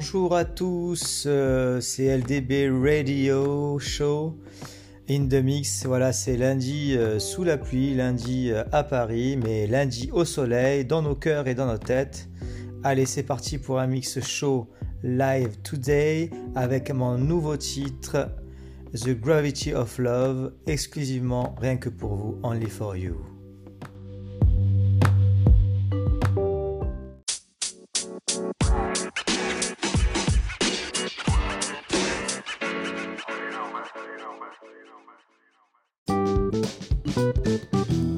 Bonjour à tous, euh, c'est LDB Radio Show in the mix. Voilà, c'est lundi euh, sous la pluie, lundi euh, à Paris, mais lundi au soleil, dans nos cœurs et dans nos têtes. Allez, c'est parti pour un mix show live today avec mon nouveau titre The Gravity of Love, exclusivement rien que pour vous, only for you. Música